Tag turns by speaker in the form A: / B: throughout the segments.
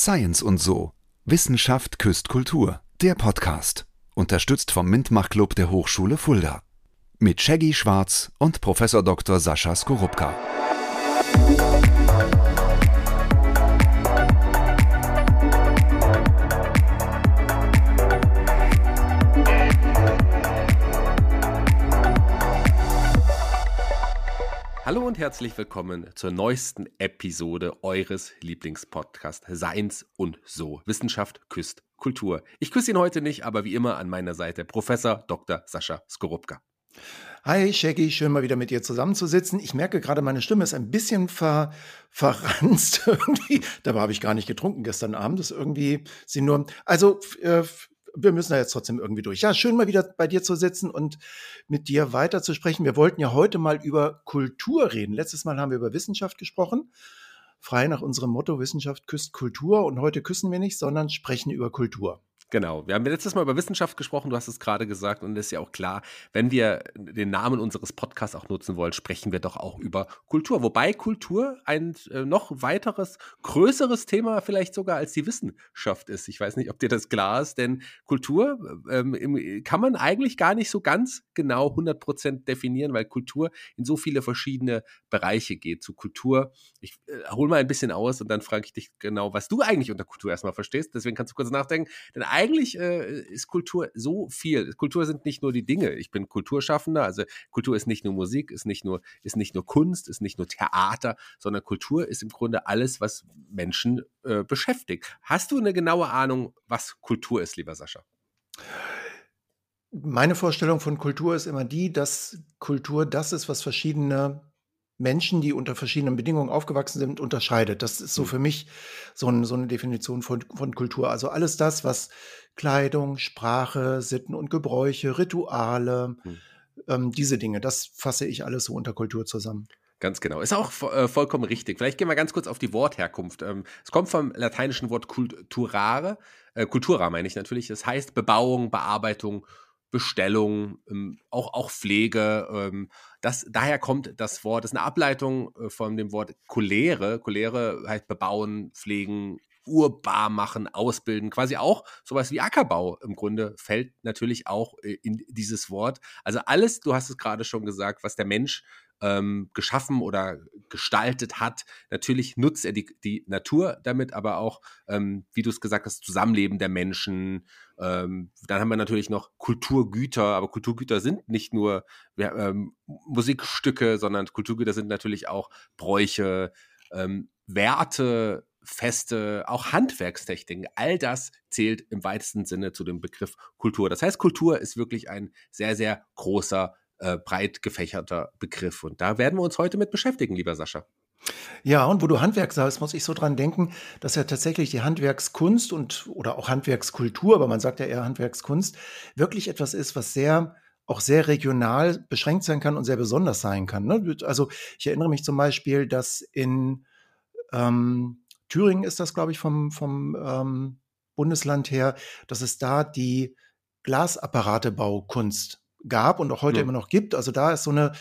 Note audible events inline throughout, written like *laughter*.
A: Science und so. Wissenschaft küsst Kultur. Der Podcast. Unterstützt vom Mintmach-Club der Hochschule Fulda. Mit Shaggy Schwarz und Prof. Dr. Sascha Skorupka.
B: Hallo und herzlich willkommen zur neuesten Episode eures Lieblingspodcasts Seins und So. Wissenschaft küsst Kultur. Ich küsse ihn heute nicht, aber wie immer an meiner Seite Professor Dr. Sascha Skorupka.
C: Hi Shaggy, schön mal wieder mit dir zusammenzusitzen. Ich merke gerade, meine Stimme ist ein bisschen ver, verranzt *laughs* irgendwie. Dabei habe ich gar nicht getrunken gestern Abend. Das ist irgendwie sie nur. Also äh, wir müssen da jetzt trotzdem irgendwie durch. Ja, schön mal wieder bei dir zu sitzen und mit dir weiter zu sprechen. Wir wollten ja heute mal über Kultur reden. Letztes Mal haben wir über Wissenschaft gesprochen. Frei nach unserem Motto Wissenschaft küsst Kultur. Und heute küssen wir nicht, sondern sprechen über Kultur.
B: Genau. Wir haben letztes Mal über Wissenschaft gesprochen, du hast es gerade gesagt, und es ist ja auch klar, wenn wir den Namen unseres Podcasts auch nutzen wollen, sprechen wir doch auch über Kultur. Wobei Kultur ein äh, noch weiteres, größeres Thema vielleicht sogar als die Wissenschaft ist. Ich weiß nicht, ob dir das klar ist, denn Kultur ähm, kann man eigentlich gar nicht so ganz genau 100% definieren, weil Kultur in so viele verschiedene Bereiche geht. Zu Kultur, ich äh, hole mal ein bisschen aus und dann frage ich dich genau, was du eigentlich unter Kultur erstmal verstehst. Deswegen kannst du kurz nachdenken. Denn eigentlich äh, ist Kultur so viel. Kultur sind nicht nur die Dinge. Ich bin Kulturschaffender, also Kultur ist nicht nur Musik, ist nicht nur, ist nicht nur Kunst, ist nicht nur Theater, sondern Kultur ist im Grunde alles, was Menschen äh, beschäftigt. Hast du eine genaue Ahnung, was Kultur ist, lieber Sascha?
C: Meine Vorstellung von Kultur ist immer die, dass Kultur das ist, was verschiedene Menschen, die unter verschiedenen Bedingungen aufgewachsen sind, unterscheidet. Das ist so mhm. für mich so, ein, so eine Definition von, von, Kultur. Also alles das, was Kleidung, Sprache, Sitten und Gebräuche, Rituale, mhm. ähm, diese Dinge, das fasse ich alles so unter Kultur zusammen.
B: Ganz genau. Ist auch äh, vollkommen richtig. Vielleicht gehen wir ganz kurz auf die Wortherkunft. Ähm, es kommt vom lateinischen Wort culturare, äh, cultura meine ich natürlich. Das heißt Bebauung, Bearbeitung, Bestellung, ähm, auch, auch Pflege. Ähm, das, daher kommt das Wort, das ist eine Ableitung äh, von dem Wort Cholere. Cholere heißt bebauen, pflegen, urbar machen, ausbilden, quasi auch sowas wie Ackerbau im Grunde fällt natürlich auch äh, in dieses Wort. Also alles, du hast es gerade schon gesagt, was der Mensch ähm, geschaffen oder gestaltet hat. Natürlich nutzt er die, die Natur damit, aber auch, ähm, wie du es gesagt hast, Zusammenleben der Menschen. Ähm, dann haben wir natürlich noch Kulturgüter, aber Kulturgüter sind nicht nur ähm, Musikstücke, sondern Kulturgüter sind natürlich auch Bräuche, ähm, Werte, Feste, auch Handwerkstechniken, all das zählt im weitesten Sinne zu dem Begriff Kultur. Das heißt, Kultur ist wirklich ein sehr, sehr großer äh, breit gefächerter Begriff. Und da werden wir uns heute mit beschäftigen, lieber Sascha.
C: Ja, und wo du Handwerk sagst, muss ich so dran denken, dass ja tatsächlich die Handwerkskunst und oder auch Handwerkskultur, aber man sagt ja eher Handwerkskunst, wirklich etwas ist, was sehr auch sehr regional beschränkt sein kann und sehr besonders sein kann. Ne? Also ich erinnere mich zum Beispiel, dass in ähm, Thüringen ist das, glaube ich, vom, vom ähm, Bundesland her, dass es da die Glasapparatebaukunst gab und auch heute ja. immer noch gibt. Also da ist so eine,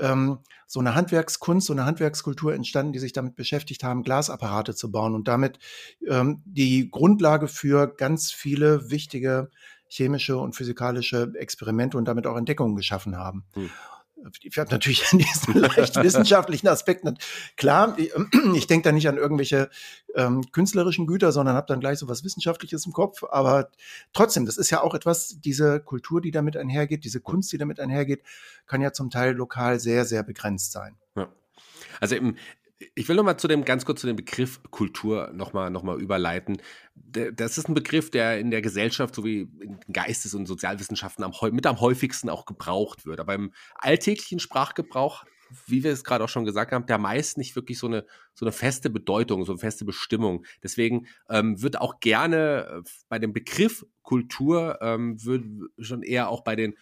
C: ähm, so eine Handwerkskunst, so eine Handwerkskultur entstanden, die sich damit beschäftigt haben, Glasapparate zu bauen und damit ähm, die Grundlage für ganz viele wichtige chemische und physikalische Experimente und damit auch Entdeckungen geschaffen haben. Hm ich habe natürlich *laughs* an diesen leicht wissenschaftlichen Aspekten, klar, *clears throat* ich, denke da nicht an irgendwelche ähm, künstlerischen Güter, sondern habe dann gleich so was Wissenschaftliches im Kopf. Aber trotzdem, das ist ja auch etwas, diese Kultur, die damit einhergeht, diese Kunst, die damit einhergeht, kann ja zum Teil lokal sehr, sehr begrenzt sein. Ja.
B: Also im, ich will noch mal zu dem ganz kurz zu dem Begriff Kultur noch mal, noch mal überleiten. Das ist ein Begriff, der in der Gesellschaft sowie in Geistes- und Sozialwissenschaften am, mit am häufigsten auch gebraucht wird. Aber im alltäglichen Sprachgebrauch, wie wir es gerade auch schon gesagt haben, der meist nicht wirklich so eine, so eine feste Bedeutung, so eine feste Bestimmung. Deswegen ähm, wird auch gerne äh, bei dem Begriff Kultur ähm, wird schon eher auch bei den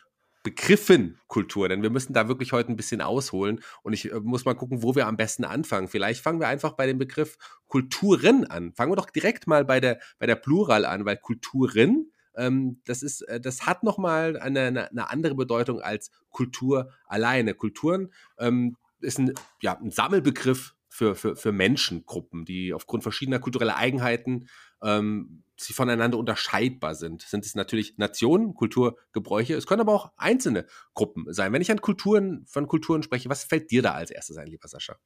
B: Begriffen Kultur, denn wir müssen da wirklich heute ein bisschen ausholen und ich äh, muss mal gucken, wo wir am besten anfangen. Vielleicht fangen wir einfach bei dem Begriff Kulturen an. Fangen wir doch direkt mal bei der, bei der Plural an, weil Kulturen, ähm, das ist, äh, das hat nochmal eine, eine, eine andere Bedeutung als Kultur alleine. Kulturen ähm, ist ein, ja, ein Sammelbegriff für, für, für Menschengruppen, die aufgrund verschiedener kultureller Eigenheiten ähm, sie voneinander unterscheidbar sind. Sind es natürlich Nationen, Kulturgebräuche, es können aber auch einzelne Gruppen sein. Wenn ich an Kulturen, von Kulturen spreche, was fällt dir da als erstes ein, lieber Sascha?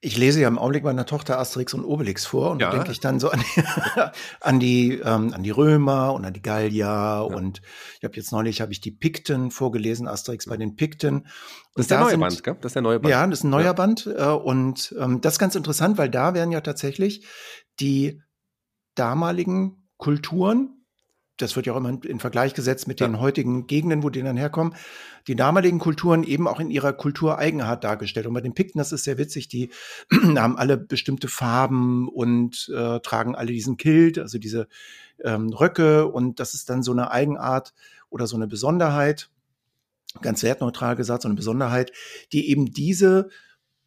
C: Ich lese ja im Augenblick meiner Tochter Asterix und Obelix vor und ja. da denke ich dann so an die, *laughs* an die, ähm, an die Römer und an die Gallier ja. und ich habe jetzt neulich habe ich die Pikten vorgelesen, Asterix bei den Pikten.
B: Das ist der neue sind, Band, gell?
C: Das ist der neue Band. Ja, das ist ein neuer ja. Band äh, und ähm, das ist ganz interessant, weil da werden ja tatsächlich die damaligen Kulturen das wird ja auch immer in Vergleich gesetzt mit ja. den heutigen Gegenden, wo die dann herkommen, die damaligen Kulturen eben auch in ihrer Kultureigenart dargestellt. Und bei den Pikten, das ist sehr witzig, die *clears throat* haben alle bestimmte Farben und äh, tragen alle diesen Kilt, also diese ähm, Röcke. Und das ist dann so eine Eigenart oder so eine Besonderheit, ganz wertneutral gesagt, so eine Besonderheit, die eben diese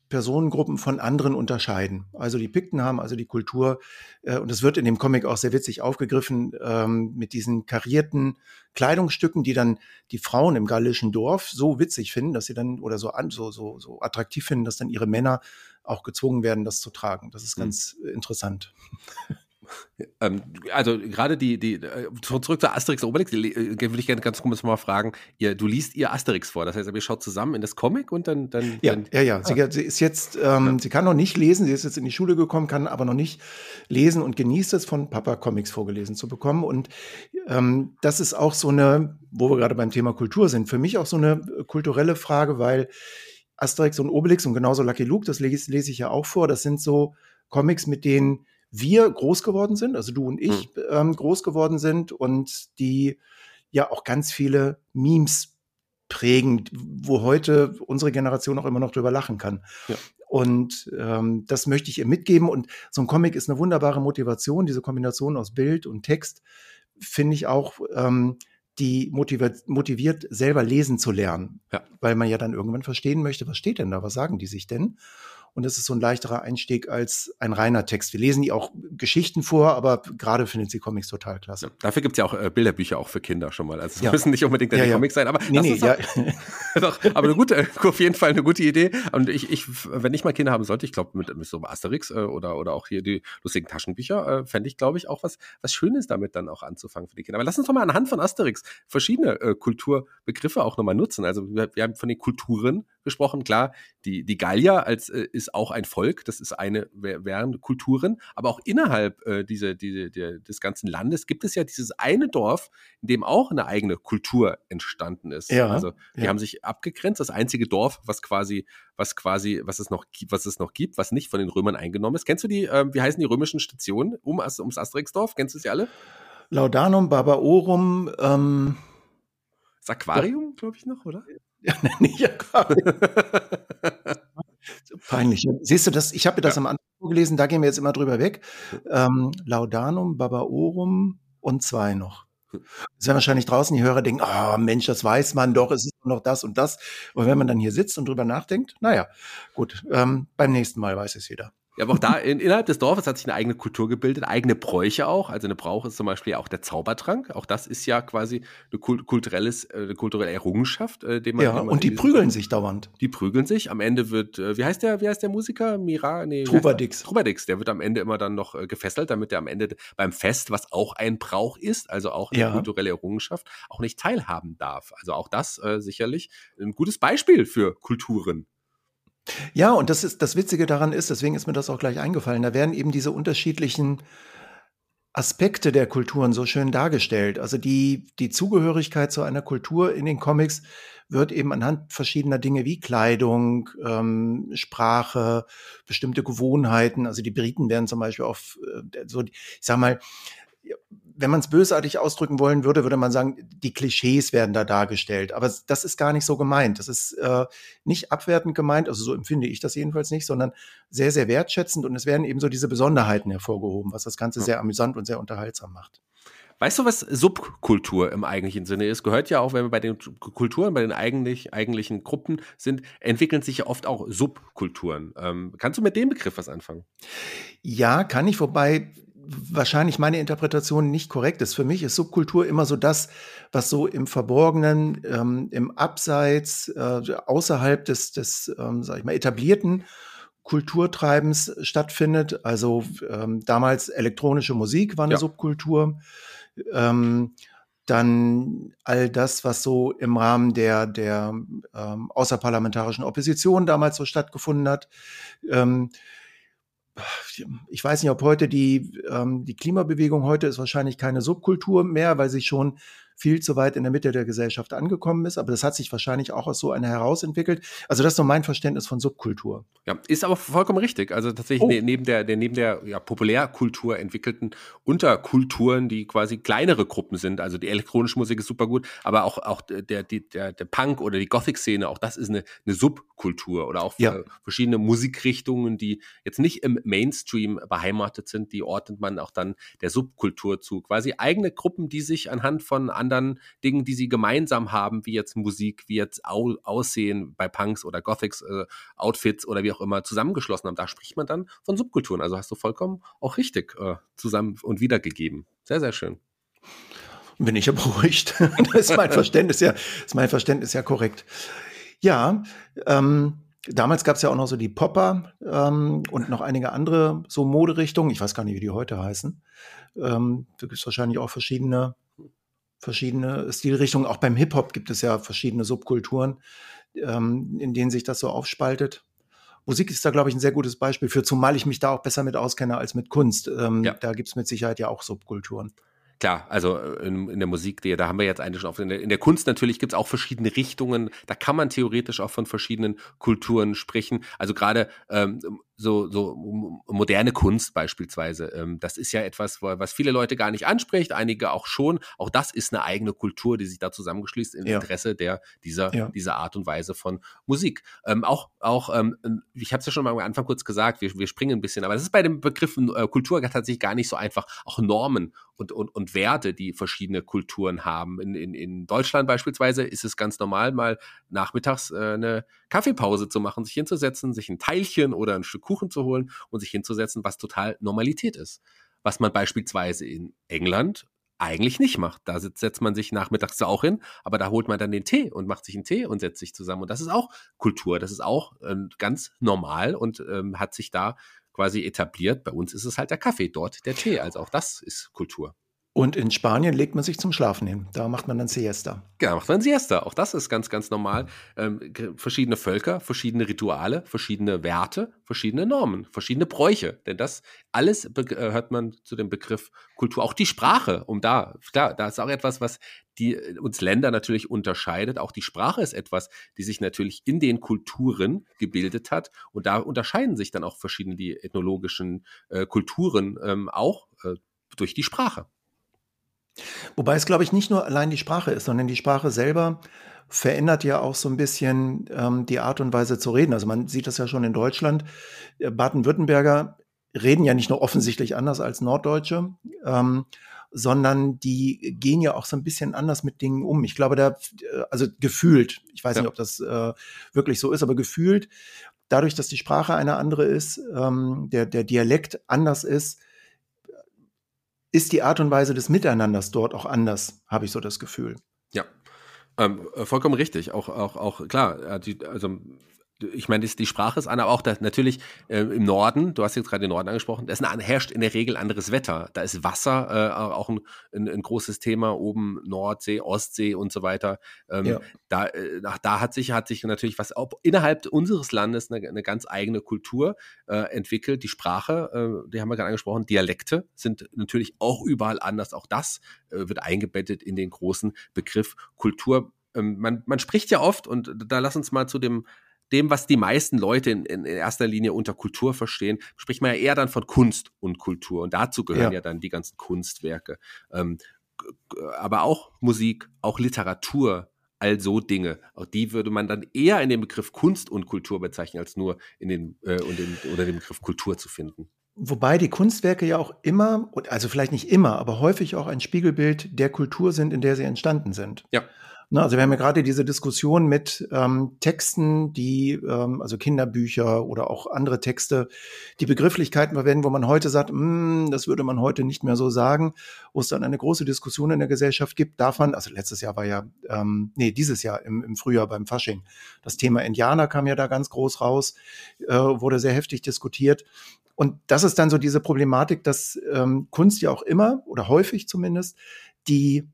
C: Personengruppen von anderen unterscheiden. Also die Pikten haben also die Kultur, äh, und es wird in dem Comic auch sehr witzig aufgegriffen, ähm, mit diesen karierten Kleidungsstücken, die dann die Frauen im gallischen Dorf so witzig finden, dass sie dann oder so, an, so, so, so attraktiv finden, dass dann ihre Männer auch gezwungen werden, das zu tragen. Das ist hm. ganz mhm. interessant. *laughs*
B: Ähm, also gerade die, die, äh, zurück zu Asterix und Obelix, äh, würde ich gerne ganz kurz mal fragen, ihr, du liest ihr Asterix vor, das heißt, ihr schaut zusammen in das Comic und dann... dann
C: ja,
B: dann,
C: ja, ja, sie, ah. sie, ist jetzt, ähm, ja. sie kann noch nicht lesen, sie ist jetzt in die Schule gekommen, kann aber noch nicht lesen und genießt es, von Papa Comics vorgelesen zu bekommen. Und ähm, das ist auch so eine, wo wir gerade beim Thema Kultur sind, für mich auch so eine kulturelle Frage, weil Asterix und Obelix und genauso Lucky Luke, das lese, lese ich ja auch vor, das sind so Comics, mit denen wir groß geworden sind, also du und ich mhm. ähm, groß geworden sind und die ja auch ganz viele Memes prägen, wo heute unsere Generation auch immer noch drüber lachen kann. Ja. Und ähm, das möchte ich ihr mitgeben. Und so ein Comic ist eine wunderbare Motivation. Diese Kombination aus Bild und Text finde ich auch, ähm, die motiviert, motiviert, selber lesen zu lernen. Ja. Weil man ja dann irgendwann verstehen möchte, was steht denn da, was sagen die sich denn? Und es ist so ein leichterer Einstieg als ein reiner Text. Wir lesen die auch Geschichten vor, aber gerade findet sie Comics total klasse. Ja,
B: dafür gibt es ja auch äh, Bilderbücher auch für Kinder schon mal. Also es ja. müssen nicht unbedingt ja, Comics sein, aber
C: nee, nee, ja. *laughs*
B: doch, aber eine gute, auf jeden Fall eine gute Idee. Und ich, ich wenn ich mal Kinder haben sollte, ich glaube mit, mit so Asterix äh, oder, oder auch hier die lustigen Taschenbücher, äh, fände ich, glaube ich, auch was, was Schönes damit dann auch anzufangen für die Kinder. Aber lass uns doch mal anhand von Asterix verschiedene äh, Kulturbegriffe auch nochmal nutzen. Also wir, wir haben von den Kulturen gesprochen. Klar, die, die Gallier als, äh, ist auch ein Volk, das ist eine, während Kulturen, aber auch innerhalb äh, diese, diese, der, des ganzen Landes gibt es ja dieses eine Dorf, in dem auch eine eigene Kultur entstanden ist. Ja, also die ja. haben sich abgegrenzt, das einzige Dorf, was quasi, was quasi, was es noch gibt, was es noch gibt, was nicht von den Römern eingenommen ist. Kennst du die, äh, wie heißen die römischen Stationen um, ums Asterixdorf? Kennst du sie alle?
C: Laudanum, Barbaorum, ähm,
B: das Aquarium, glaube ich noch, oder?
C: Ja, *laughs* nicht Aquarium. *laughs* Peinlich. Siehst du das? Ich habe mir das ja. am Anfang vorgelesen, da gehen wir jetzt immer drüber weg. Ähm, Laudanum, Babaorum und zwei noch. Das werden wahrscheinlich draußen die Hörer denken, oh Mensch, das weiß man doch, es ist noch das und das. Und wenn man dann hier sitzt und drüber nachdenkt, naja, gut, ähm, beim nächsten Mal weiß es jeder.
B: Ja, aber auch da in, innerhalb des Dorfes hat sich eine eigene Kultur gebildet, eigene Bräuche auch. Also eine Brauch ist zum Beispiel auch der Zaubertrank. Auch das ist ja quasi eine, kulturelles, äh, eine kulturelle Errungenschaft,
C: äh, den man. Ja, man und die prügeln sich dauernd.
B: Die prügeln sich. Am Ende wird, äh, wie heißt der, wie heißt der Musiker? Mira,
C: nee. Trubadix.
B: Trubadix, der wird am Ende immer dann noch äh, gefesselt, damit er am Ende beim Fest, was auch ein Brauch ist, also auch eine ja. kulturelle Errungenschaft, auch nicht teilhaben darf. Also auch das äh, sicherlich ein gutes Beispiel für Kulturen.
C: Ja, und das ist das Witzige daran ist, deswegen ist mir das auch gleich eingefallen, da werden eben diese unterschiedlichen Aspekte der Kulturen so schön dargestellt. Also die, die Zugehörigkeit zu einer Kultur in den Comics wird eben anhand verschiedener Dinge wie Kleidung, ähm, Sprache, bestimmte Gewohnheiten. Also die Briten werden zum Beispiel auf äh, so, ich sag mal, wenn man es bösartig ausdrücken wollen würde, würde man sagen, die Klischees werden da dargestellt. Aber das ist gar nicht so gemeint. Das ist äh, nicht abwertend gemeint, also so empfinde ich das jedenfalls nicht, sondern sehr, sehr wertschätzend. Und es werden eben so diese Besonderheiten hervorgehoben, was das Ganze ja. sehr amüsant und sehr unterhaltsam macht.
B: Weißt du, was Subkultur im eigentlichen Sinne ist? Gehört ja auch, wenn wir bei den Kulturen, bei den eigentlich, eigentlichen Gruppen sind, entwickeln sich ja oft auch Subkulturen. Ähm, kannst du mit dem Begriff was anfangen?
C: Ja, kann ich, wobei wahrscheinlich meine Interpretation nicht korrekt ist. Für mich ist Subkultur immer so das, was so im Verborgenen, ähm, im Abseits, äh, außerhalb des, des ähm, sag ich mal, etablierten Kulturtreibens stattfindet. Also ähm, damals elektronische Musik war eine ja. Subkultur. Ähm, dann all das, was so im Rahmen der, der ähm, außerparlamentarischen Opposition damals so stattgefunden hat. Ähm, ich weiß nicht, ob heute die, ähm, die Klimabewegung heute ist wahrscheinlich keine Subkultur mehr, weil sie schon viel zu weit in der Mitte der Gesellschaft angekommen ist. Aber das hat sich wahrscheinlich auch aus so einer herausentwickelt. Also das ist so mein Verständnis von Subkultur.
B: Ja, ist aber vollkommen richtig. Also tatsächlich oh. Ne, neben der, der, neben der ja, Populärkultur entwickelten Unterkulturen, die quasi kleinere Gruppen sind. Also die elektronische Musik ist super gut, aber auch, auch der, die, der, der Punk oder die Gothic-Szene, auch das ist eine, eine Subkultur oder auch ja. verschiedene Musikrichtungen, die jetzt nicht im Mainstream beheimatet sind, die ordnet man auch dann der Subkultur zu. Quasi eigene Gruppen, die sich anhand von anderen Dingen, die sie gemeinsam haben, wie jetzt Musik, wie jetzt Au Aussehen bei Punks oder Gothics, äh, Outfits oder wie auch immer zusammengeschlossen haben. Da spricht man dann von Subkulturen. Also hast du vollkommen auch richtig äh, zusammen und wiedergegeben. Sehr, sehr schön.
C: Bin ich ja beruhigt. *laughs* das ist mein Verständnis ja, ist mein Verständnis ja korrekt. Ja, ähm, damals gab es ja auch noch so die Popper ähm, und noch einige andere so Moderichtungen. Ich weiß gar nicht, wie die heute heißen. Ähm, da gibt es wahrscheinlich auch verschiedene verschiedene Stilrichtungen. Auch beim Hip-Hop gibt es ja verschiedene Subkulturen, ähm, in denen sich das so aufspaltet. Musik ist da, glaube ich, ein sehr gutes Beispiel für, zumal ich mich da auch besser mit auskenne als mit Kunst. Ähm, ja. Da gibt es mit Sicherheit ja auch Subkulturen.
B: Klar, also äh, in, in, der Musik, die, da haben wir jetzt eigentlich schon auf. In der, in der Kunst natürlich gibt es auch verschiedene Richtungen. Da kann man theoretisch auch von verschiedenen Kulturen sprechen. Also gerade ähm, so, so moderne Kunst beispielsweise. Ähm, das ist ja etwas, was viele Leute gar nicht anspricht, einige auch schon. Auch das ist eine eigene Kultur, die sich da zusammengeschließt im ja. Interesse der, dieser, ja. dieser Art und Weise von Musik. Ähm, auch, auch ähm, ich habe es ja schon mal am Anfang kurz gesagt, wir, wir springen ein bisschen, aber das ist bei dem Begriff äh, Kultur tatsächlich gar nicht so einfach. Auch Normen und, und, und Werte, die verschiedene Kulturen haben. In, in, in Deutschland beispielsweise ist es ganz normal, mal nachmittags äh, eine Kaffeepause zu machen, sich hinzusetzen, sich ein Teilchen oder ein Stück Kuchen zu holen und sich hinzusetzen, was total Normalität ist. Was man beispielsweise in England eigentlich nicht macht. Da setzt man sich nachmittags auch hin, aber da holt man dann den Tee und macht sich einen Tee und setzt sich zusammen. Und das ist auch Kultur, das ist auch äh, ganz normal und ähm, hat sich da quasi etabliert. Bei uns ist es halt der Kaffee, dort der Tee. Also auch das ist Kultur.
C: Und in Spanien legt man sich zum Schlafen hin. Da macht man dann Siesta.
B: Genau, macht man Siesta. Auch das ist ganz, ganz normal. Ähm, verschiedene Völker, verschiedene Rituale, verschiedene Werte, verschiedene Normen, verschiedene Bräuche. Denn das alles äh, hört man zu dem Begriff Kultur. Auch die Sprache, um da, klar, da ist auch etwas, was die äh, uns Länder natürlich unterscheidet. Auch die Sprache ist etwas, die sich natürlich in den Kulturen gebildet hat. Und da unterscheiden sich dann auch verschiedene die ethnologischen äh, Kulturen ähm, auch äh, durch die Sprache.
C: Wobei es, glaube ich, nicht nur allein die Sprache ist, sondern die Sprache selber verändert ja auch so ein bisschen ähm, die Art und Weise zu reden. Also man sieht das ja schon in Deutschland. Äh, Baden-Württemberger reden ja nicht nur offensichtlich anders als Norddeutsche, ähm, sondern die gehen ja auch so ein bisschen anders mit Dingen um. Ich glaube, da, äh, also gefühlt, ich weiß ja. nicht, ob das äh, wirklich so ist, aber gefühlt, dadurch, dass die Sprache eine andere ist, ähm, der, der Dialekt anders ist, ist die Art und Weise des Miteinanders dort auch anders, habe ich so das Gefühl.
B: Ja, ähm, äh, vollkommen richtig. Auch, auch, auch klar, äh, also ich meine, die Sprache ist an, aber auch das, natürlich äh, im Norden, du hast jetzt gerade den Norden angesprochen, es herrscht in der Regel anderes Wetter. Da ist Wasser äh, auch ein, ein, ein, großes Thema, oben Nordsee, Ostsee und so weiter. Ähm, ja. da, äh, da hat sich, hat sich natürlich was auch innerhalb unseres Landes eine, eine ganz eigene Kultur äh, entwickelt. Die Sprache, äh, die haben wir gerade angesprochen, Dialekte sind natürlich auch überall anders. Auch das äh, wird eingebettet in den großen Begriff Kultur. Ähm, man, man spricht ja oft, und da lass uns mal zu dem dem, was die meisten Leute in, in erster Linie unter Kultur verstehen, spricht man ja eher dann von Kunst und Kultur. Und dazu gehören ja, ja dann die ganzen Kunstwerke. Ähm, aber auch Musik, auch Literatur, all so Dinge. Auch die würde man dann eher in den Begriff Kunst und Kultur bezeichnen, als nur in den, äh, den, oder den Begriff Kultur zu finden.
C: Wobei die Kunstwerke ja auch immer, also vielleicht nicht immer, aber häufig auch ein Spiegelbild der Kultur sind, in der sie entstanden sind.
B: Ja.
C: Ne, also wir haben ja gerade diese Diskussion mit ähm, Texten, die, ähm, also Kinderbücher oder auch andere Texte, die Begrifflichkeiten verwenden, wo man heute sagt, mm, das würde man heute nicht mehr so sagen, wo es dann eine große Diskussion in der Gesellschaft gibt. Darf man, also letztes Jahr war ja, ähm, nee, dieses Jahr im, im Frühjahr beim Fasching, das Thema Indianer kam ja da ganz groß raus, äh, wurde sehr heftig diskutiert. Und das ist dann so diese Problematik, dass ähm, Kunst ja auch immer oder häufig zumindest die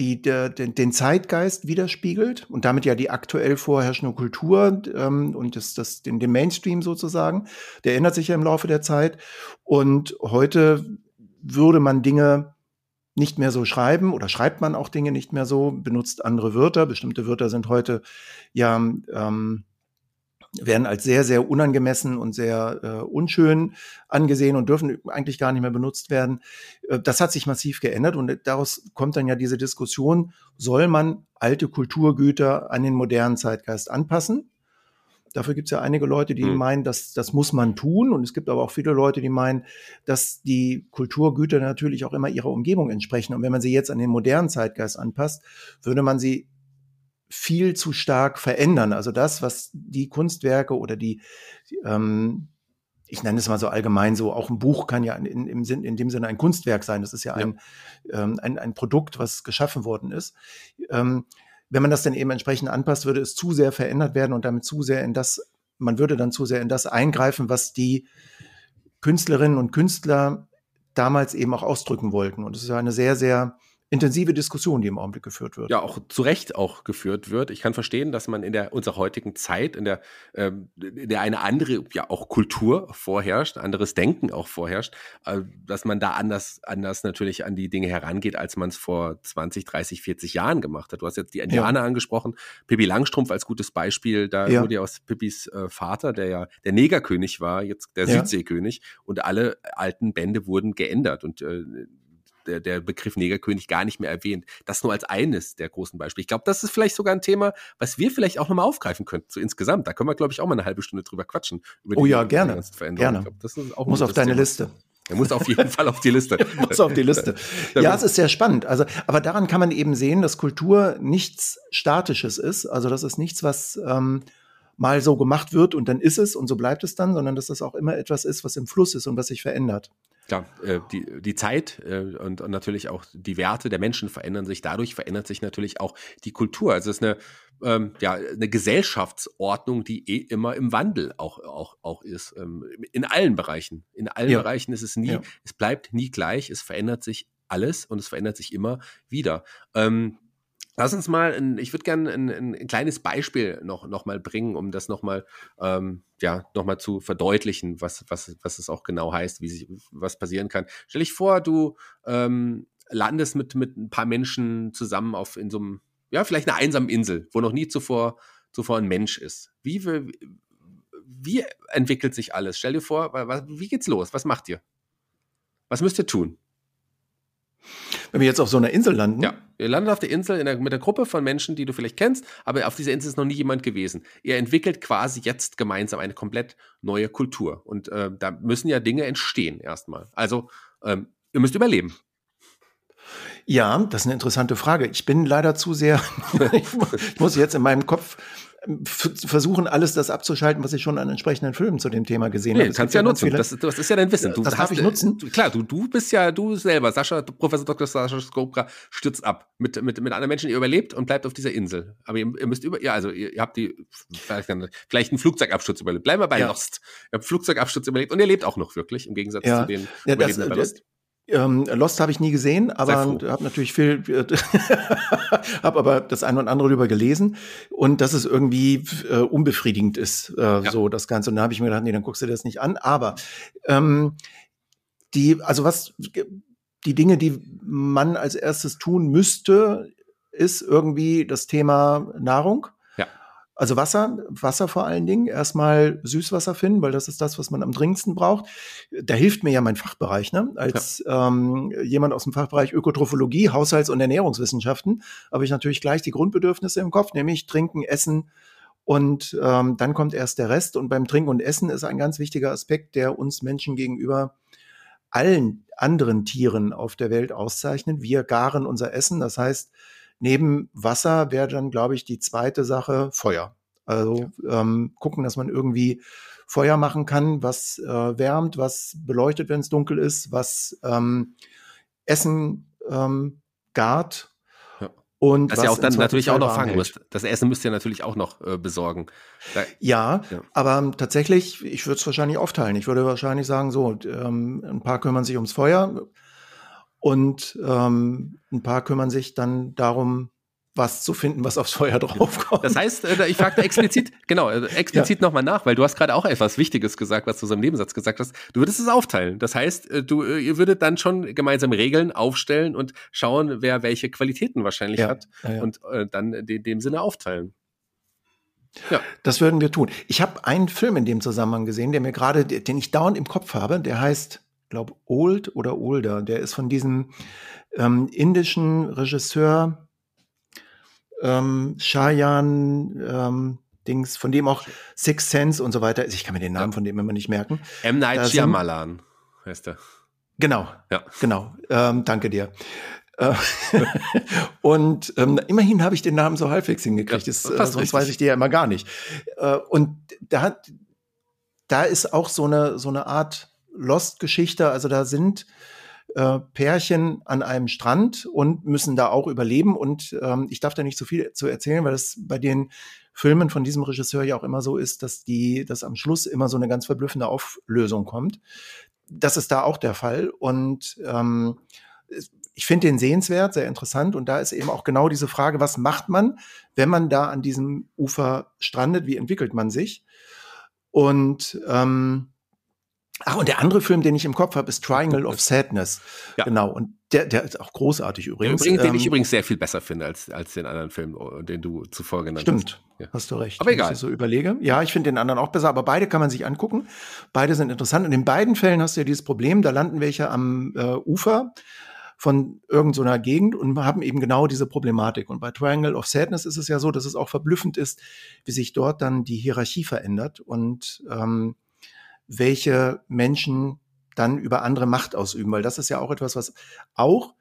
C: die der, den, den Zeitgeist widerspiegelt und damit ja die aktuell vorherrschende Kultur ähm, und das, das, den, den Mainstream sozusagen. Der ändert sich ja im Laufe der Zeit. Und heute würde man Dinge nicht mehr so schreiben oder schreibt man auch Dinge nicht mehr so, benutzt andere Wörter. Bestimmte Wörter sind heute ja ähm, werden als sehr, sehr unangemessen und sehr äh, unschön angesehen und dürfen eigentlich gar nicht mehr benutzt werden. Äh, das hat sich massiv geändert und daraus kommt dann ja diese Diskussion, soll man alte Kulturgüter an den modernen Zeitgeist anpassen? Dafür gibt es ja einige Leute, die mhm. meinen, dass das muss man tun. Und es gibt aber auch viele Leute, die meinen, dass die Kulturgüter natürlich auch immer ihrer Umgebung entsprechen. Und wenn man sie jetzt an den modernen Zeitgeist anpasst, würde man sie viel zu stark verändern. Also das, was die Kunstwerke oder die, ähm, ich nenne es mal so allgemein so, auch ein Buch kann ja in, im Sinn, in dem Sinne ein Kunstwerk sein. Das ist ja, ja. Ein, ähm, ein, ein Produkt, was geschaffen worden ist. Ähm, wenn man das dann eben entsprechend anpasst, würde es zu sehr verändert werden und damit zu sehr in das, man würde dann zu sehr in das eingreifen, was die Künstlerinnen und Künstler damals eben auch ausdrücken wollten. Und es ist ja eine sehr, sehr intensive Diskussion, die im Augenblick geführt wird.
B: Ja, auch zu Recht auch geführt wird. Ich kann verstehen, dass man in der unserer heutigen Zeit, in der, ähm, in der eine andere, ja auch Kultur vorherrscht, anderes Denken auch vorherrscht, äh, dass man da anders, anders natürlich an die Dinge herangeht, als man es vor 20, 30, 40 Jahren gemacht hat. Du hast jetzt die Indianer ja. angesprochen, Pippi Langstrumpf als gutes Beispiel, da ja. wurde ja aus Pippis äh, Vater, der ja der Negerkönig war, jetzt der ja. Südseekönig und alle alten Bände wurden geändert und äh, der, der Begriff Negerkönig gar nicht mehr erwähnt. Das nur als eines der großen Beispiele. Ich glaube, das ist vielleicht sogar ein Thema, was wir vielleicht auch nochmal aufgreifen könnten, so insgesamt. Da können wir, glaube ich, auch mal eine halbe Stunde drüber quatschen.
C: oh ja, gerne. gerne.
B: Glaub,
C: Muss auf deine Thema. Liste.
B: Er muss auf jeden Fall auf die Liste. *laughs*
C: muss auf die Liste. *laughs* Ja, es ist sehr spannend. Also, aber daran kann man eben sehen, dass Kultur nichts Statisches ist. Also, das ist nichts, was ähm, mal so gemacht wird und dann ist es und so bleibt es dann, sondern dass das auch immer etwas ist, was im Fluss ist und was sich verändert.
B: Klar, äh, die, die Zeit äh, und, und natürlich auch die Werte der Menschen verändern sich. Dadurch verändert sich natürlich auch die Kultur. Also es ist eine, ähm, ja, eine Gesellschaftsordnung, die eh immer im Wandel auch, auch, auch ist. Ähm, in allen Bereichen. In allen ja. Bereichen ist es nie, ja. es bleibt nie gleich, es verändert sich alles und es verändert sich immer wieder. Ähm, Lass uns mal, ein, ich würde gerne ein, ein, ein, kleines Beispiel noch, noch mal bringen, um das noch mal, ähm, ja, noch mal zu verdeutlichen, was, was, was es auch genau heißt, wie sich, was passieren kann. Stell dich vor, du ähm, landest mit, mit ein paar Menschen zusammen auf in so einem, ja, vielleicht einer einsamen Insel, wo noch nie zuvor, zuvor ein Mensch ist. Wie, wie entwickelt sich alles? Stell dir vor, wie geht's los? Was macht ihr? Was müsst ihr tun?
C: Wenn wir jetzt auf so einer Insel landen.
B: Ja, ihr landet auf der Insel der, mit der Gruppe von Menschen, die du vielleicht kennst, aber auf dieser Insel ist noch nie jemand gewesen. Ihr entwickelt quasi jetzt gemeinsam eine komplett neue Kultur. Und äh, da müssen ja Dinge entstehen erstmal. Also, ähm, ihr müsst überleben.
C: Ja, das ist eine interessante Frage. Ich bin leider zu sehr, *laughs* ich muss jetzt in meinem Kopf versuchen, alles das abzuschalten, was ich schon an entsprechenden Filmen zu dem Thema gesehen nee, habe.
B: Du kannst ja nutzen. Das, das, ist ja dein Wissen.
C: Du das darf ich nutzen?
B: Klar, du, du bist ja, du selber, Sascha, Professor Dr. Sascha Skopra, stürzt ab mit, mit, mit anderen Menschen. Ihr überlebt und bleibt auf dieser Insel. Aber ihr, ihr müsst über, ja, also ihr, ihr habt die, vielleicht, vielleicht einen Flugzeugabsturz überlebt. Bleiben wir bei ja. Lost. Ihr habt Flugzeugabsturz überlebt und ihr lebt auch noch wirklich, im Gegensatz ja. zu den
C: ja, das, das, ähm, Lost habe ich nie gesehen, aber habe natürlich viel, *laughs* habe aber das eine und andere darüber gelesen und dass es irgendwie äh, unbefriedigend ist, äh, ja. so das Ganze. Und da habe ich mir gedacht, nee, dann guckst du dir das nicht an. Aber ähm, die, also was die Dinge, die man als erstes tun müsste, ist irgendwie das Thema Nahrung. Also Wasser, Wasser vor allen Dingen. Erstmal Süßwasser finden, weil das ist das, was man am dringendsten braucht. Da hilft mir ja mein Fachbereich, ne? Als ja. ähm, jemand aus dem Fachbereich Ökotrophologie, Haushalts- und Ernährungswissenschaften, habe ich natürlich gleich die Grundbedürfnisse im Kopf, nämlich trinken, essen und ähm, dann kommt erst der Rest. Und beim Trinken und Essen ist ein ganz wichtiger Aspekt, der uns Menschen gegenüber allen anderen Tieren auf der Welt auszeichnet. Wir garen unser Essen, das heißt, neben Wasser wäre dann, glaube ich, die zweite Sache Feuer. Also ähm, gucken, dass man irgendwie Feuer machen kann, was äh, wärmt, was beleuchtet, wenn es dunkel ist, was ähm, Essen ähm, gart.
B: Ja. Und das ja auch dann natürlich auch noch fangen müsst. Das Essen müsst ihr natürlich auch noch äh, besorgen.
C: Da, ja, ja, aber tatsächlich, ich würde es wahrscheinlich aufteilen. Ich würde wahrscheinlich sagen, so, ähm, ein paar kümmern sich ums Feuer und ähm, ein paar kümmern sich dann darum, was zu finden, was aufs Feuer draufkommt.
B: Das heißt, äh, ich fragte explizit, *laughs* genau, äh, explizit ja. nochmal nach, weil du hast gerade auch etwas Wichtiges gesagt, was du so im Nebensatz gesagt hast. Du würdest es aufteilen. Das heißt, äh, du, ihr würdet dann schon gemeinsam Regeln aufstellen und schauen, wer welche Qualitäten wahrscheinlich ja. hat ja, und äh, dann in dem Sinne aufteilen.
C: Ja. Das würden wir tun. Ich habe einen Film in dem Zusammenhang gesehen, der mir gerade, den ich dauernd im Kopf habe, der heißt, glaube Old oder Older. Der ist von diesem ähm, indischen Regisseur, ähm, Shayan ähm, Dings, von dem auch Six Sense und so weiter ist. Ich kann mir den Namen von dem immer nicht merken.
B: M. Night Shyamalan heißt er.
C: Genau, ja. genau. Ähm, danke dir. Äh, *laughs* und ähm, immerhin habe ich den Namen so halbwegs hingekriegt. Ja, das, äh, sonst richtig. weiß ich die ja immer gar nicht. Äh, und da hat, da ist auch so eine so eine Art Lost-Geschichte. Also da sind äh, Pärchen an einem Strand und müssen da auch überleben. Und ähm, ich darf da nicht so viel zu erzählen, weil es bei den Filmen von diesem Regisseur ja auch immer so ist, dass die, dass am Schluss immer so eine ganz verblüffende Auflösung kommt. Das ist da auch der Fall. Und ähm, ich finde den sehenswert, sehr interessant. Und da ist eben auch genau diese Frage, was macht man, wenn man da an diesem Ufer strandet? Wie entwickelt man sich? Und ähm, Ach, und der andere Film, den ich im Kopf habe, ist Triangle of *laughs* Sadness. Ja. Genau. Und der, der ist auch großartig übrigens.
B: übrigens den ich ähm, übrigens sehr viel besser finde als, als den anderen Film, den du zuvor genannt
C: stimmt. hast. Stimmt. Ja. Hast du recht.
B: Aber egal. Wenn
C: ich so überlege. Ja, ich finde den anderen auch besser, aber beide kann man sich angucken. Beide sind interessant. Und in beiden Fällen hast du ja dieses Problem, da landen welche am äh, Ufer von irgendeiner so Gegend und haben eben genau diese Problematik. Und bei Triangle of Sadness ist es ja so, dass es auch verblüffend ist, wie sich dort dann die Hierarchie verändert und ähm, welche Menschen dann über andere Macht ausüben, weil das ist ja auch etwas, was auch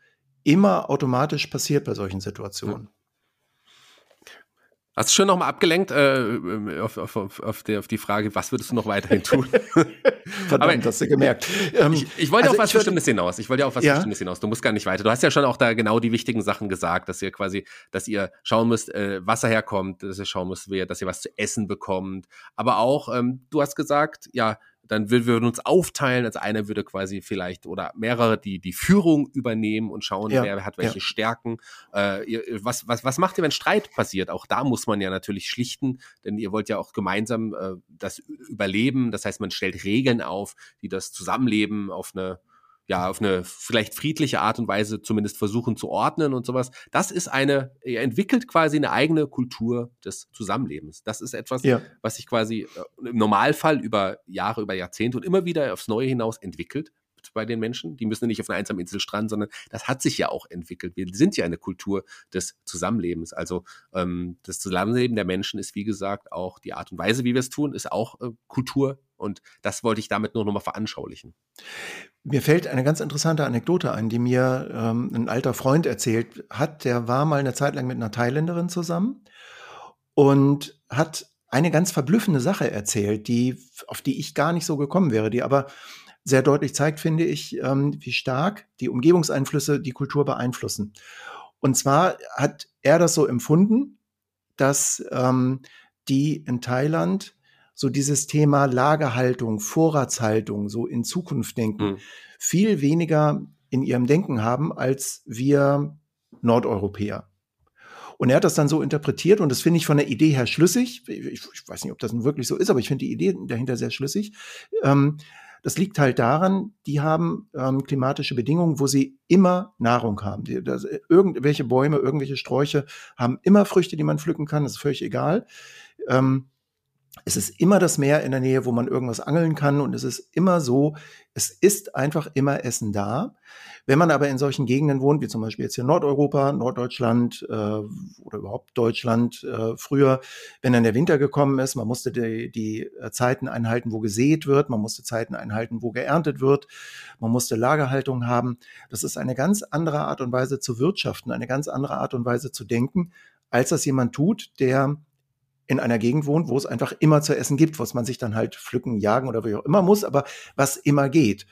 C: immer automatisch passiert bei solchen Situationen.
B: Hast du schon nochmal abgelenkt äh, auf, auf, auf, die, auf, die, Frage, was würdest du noch weiterhin tun? *laughs* *laughs*
C: Verdammt, Aber, hast du gemerkt.
B: Ähm, ich, ich, wollte also auf was Bestimmtes hinaus. Ich wollte auf was ja? Bestimmtes hinaus. Du musst gar nicht weiter. Du hast ja schon auch da genau die wichtigen Sachen gesagt, dass ihr quasi, dass ihr schauen müsst, äh, Wasser herkommt, dass ihr schauen müsst, dass ihr was zu essen bekommt. Aber auch, ähm, du hast gesagt, ja, dann würden wir uns aufteilen, als einer würde quasi vielleicht oder mehrere die die Führung übernehmen und schauen, ja, wer hat welche ja. Stärken. Äh, was, was, was macht ihr, wenn Streit passiert? Auch da muss man ja natürlich schlichten, denn ihr wollt ja auch gemeinsam äh, das überleben. Das heißt, man stellt Regeln auf, die das Zusammenleben auf eine ja, auf eine vielleicht friedliche Art und Weise zumindest versuchen zu ordnen und sowas. Das ist eine, er entwickelt quasi eine eigene Kultur des Zusammenlebens. Das ist etwas, ja. was sich quasi äh, im Normalfall über Jahre, über Jahrzehnte und immer wieder aufs Neue hinaus entwickelt bei den Menschen. Die müssen nicht auf einer einsamen Insel stranden, sondern das hat sich ja auch entwickelt. Wir sind ja eine Kultur des Zusammenlebens. Also ähm, das Zusammenleben der Menschen ist, wie gesagt, auch die Art und Weise, wie wir es tun, ist auch äh, Kultur. Und das wollte ich damit nur nochmal veranschaulichen.
C: Mir fällt eine ganz interessante Anekdote ein, die mir ähm, ein alter Freund erzählt hat. Der war mal eine Zeit lang mit einer Thailänderin zusammen und hat eine ganz verblüffende Sache erzählt, die, auf die ich gar nicht so gekommen wäre, die aber sehr deutlich zeigt, finde ich, ähm, wie stark die Umgebungseinflüsse die Kultur beeinflussen. Und zwar hat er das so empfunden, dass ähm, die in Thailand so dieses Thema Lagerhaltung, Vorratshaltung, so in Zukunft denken, mhm. viel weniger in ihrem Denken haben als wir Nordeuropäer. Und er hat das dann so interpretiert und das finde ich von der Idee her schlüssig. Ich, ich, weiß nicht, ob das nun wirklich so ist, aber ich finde die Idee dahinter sehr schlüssig. Ähm, das liegt halt daran, die haben ähm, klimatische Bedingungen, wo sie immer Nahrung haben. Die, das, irgendwelche Bäume, irgendwelche Sträuche haben immer Früchte, die man pflücken kann, das ist völlig egal. Ähm, es ist immer das Meer in der Nähe, wo man irgendwas angeln kann und es ist immer so, es ist einfach immer Essen da. Wenn man aber in solchen Gegenden wohnt, wie zum Beispiel jetzt hier Nordeuropa, Norddeutschland äh, oder überhaupt Deutschland, äh, früher, wenn dann der Winter gekommen ist, man musste die, die äh, Zeiten einhalten, wo gesät wird, man musste Zeiten einhalten, wo geerntet wird, man musste Lagerhaltung haben. Das ist eine ganz andere Art und Weise zu wirtschaften, eine ganz andere Art und Weise zu denken, als das jemand tut, der in einer Gegend wohnt, wo es einfach immer zu essen gibt, was man sich dann halt pflücken, jagen oder wie auch immer muss, aber was immer geht.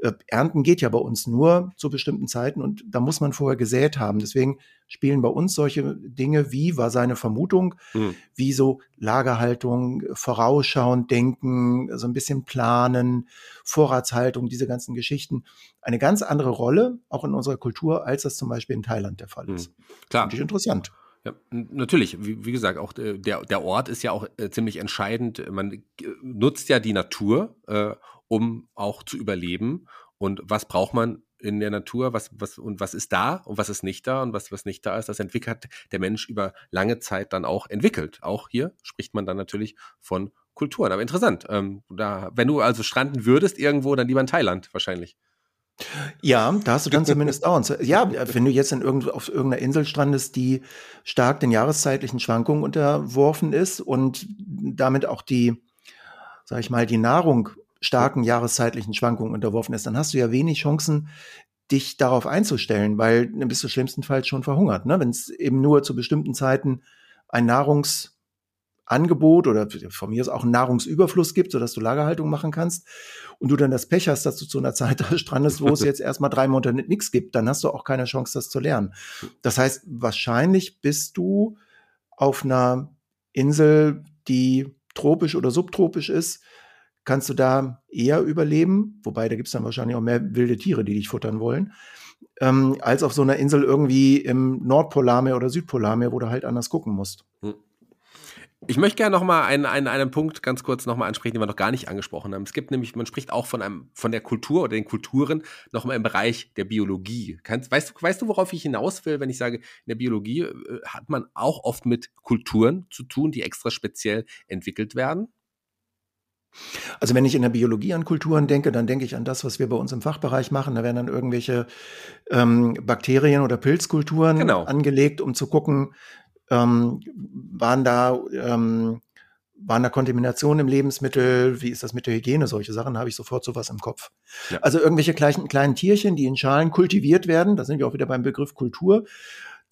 C: Äh, Ernten geht ja bei uns nur zu bestimmten Zeiten und da muss man vorher gesät haben. Deswegen spielen bei uns solche Dinge wie, war seine Vermutung, mhm. wie so Lagerhaltung, vorausschauend denken, so ein bisschen planen, Vorratshaltung, diese ganzen Geschichten, eine ganz andere Rolle, auch in unserer Kultur, als das zum Beispiel in Thailand der Fall ist. Mhm.
B: Klar. Finde ich interessant. Ja, natürlich. Wie, wie, gesagt, auch äh, der, der Ort ist ja auch äh, ziemlich entscheidend. Man äh, nutzt ja die Natur, äh, um auch zu überleben. Und was braucht man in der Natur? Was, was, und was ist da und was ist nicht da? Und was, was nicht da ist, das entwickelt der Mensch über lange Zeit dann auch entwickelt. Auch hier spricht man dann natürlich von Kulturen. Aber interessant. Ähm, da, wenn du also stranden würdest irgendwo, dann lieber in Thailand wahrscheinlich.
C: Ja, da hast du dann zumindest auch. Ja, wenn du jetzt in irgend, auf irgendeiner Insel strandest, die stark den jahreszeitlichen Schwankungen unterworfen ist und damit auch die, sag ich mal, die Nahrung starken jahreszeitlichen Schwankungen unterworfen ist, dann hast du ja wenig Chancen, dich darauf einzustellen, weil dann bist du schlimmstenfalls schon verhungert. Ne? Wenn es eben nur zu bestimmten Zeiten ein Nahrungs Angebot oder von mir ist auch ein Nahrungsüberfluss gibt, sodass du Lagerhaltung machen kannst und du dann das Pech hast, dass du zu einer *laughs* Zeit da strandest, wo es *laughs* jetzt erstmal drei Monate nichts gibt, dann hast du auch keine Chance, das zu lernen. Das heißt, wahrscheinlich bist du auf einer Insel, die tropisch oder subtropisch ist, kannst du da eher überleben, wobei da gibt es dann wahrscheinlich auch mehr wilde Tiere, die dich futtern wollen, ähm, als auf so einer Insel irgendwie im Nordpolarmeer oder Südpolarmeer, wo du halt anders gucken musst. Hm.
B: Ich möchte gerne noch mal einen, einen, einen Punkt ganz kurz noch mal ansprechen, den wir noch gar nicht angesprochen haben. Es gibt nämlich, man spricht auch von einem, von der Kultur oder den Kulturen noch mal im Bereich der Biologie. Kannst, weißt, du, weißt du, worauf ich hinaus will, wenn ich sage, in der Biologie äh, hat man auch oft mit Kulturen zu tun, die extra speziell entwickelt werden?
C: Also wenn ich in der Biologie an Kulturen denke, dann denke ich an das, was wir bei uns im Fachbereich machen. Da werden dann irgendwelche ähm, Bakterien oder Pilzkulturen genau. angelegt, um zu gucken, ähm, waren da ähm, waren da Kontaminationen im Lebensmittel? Wie ist das mit der Hygiene? Solche Sachen habe ich sofort sowas im Kopf. Ja. Also irgendwelche kleinen, kleinen Tierchen, die in Schalen kultiviert werden, da sind wir auch wieder beim Begriff Kultur,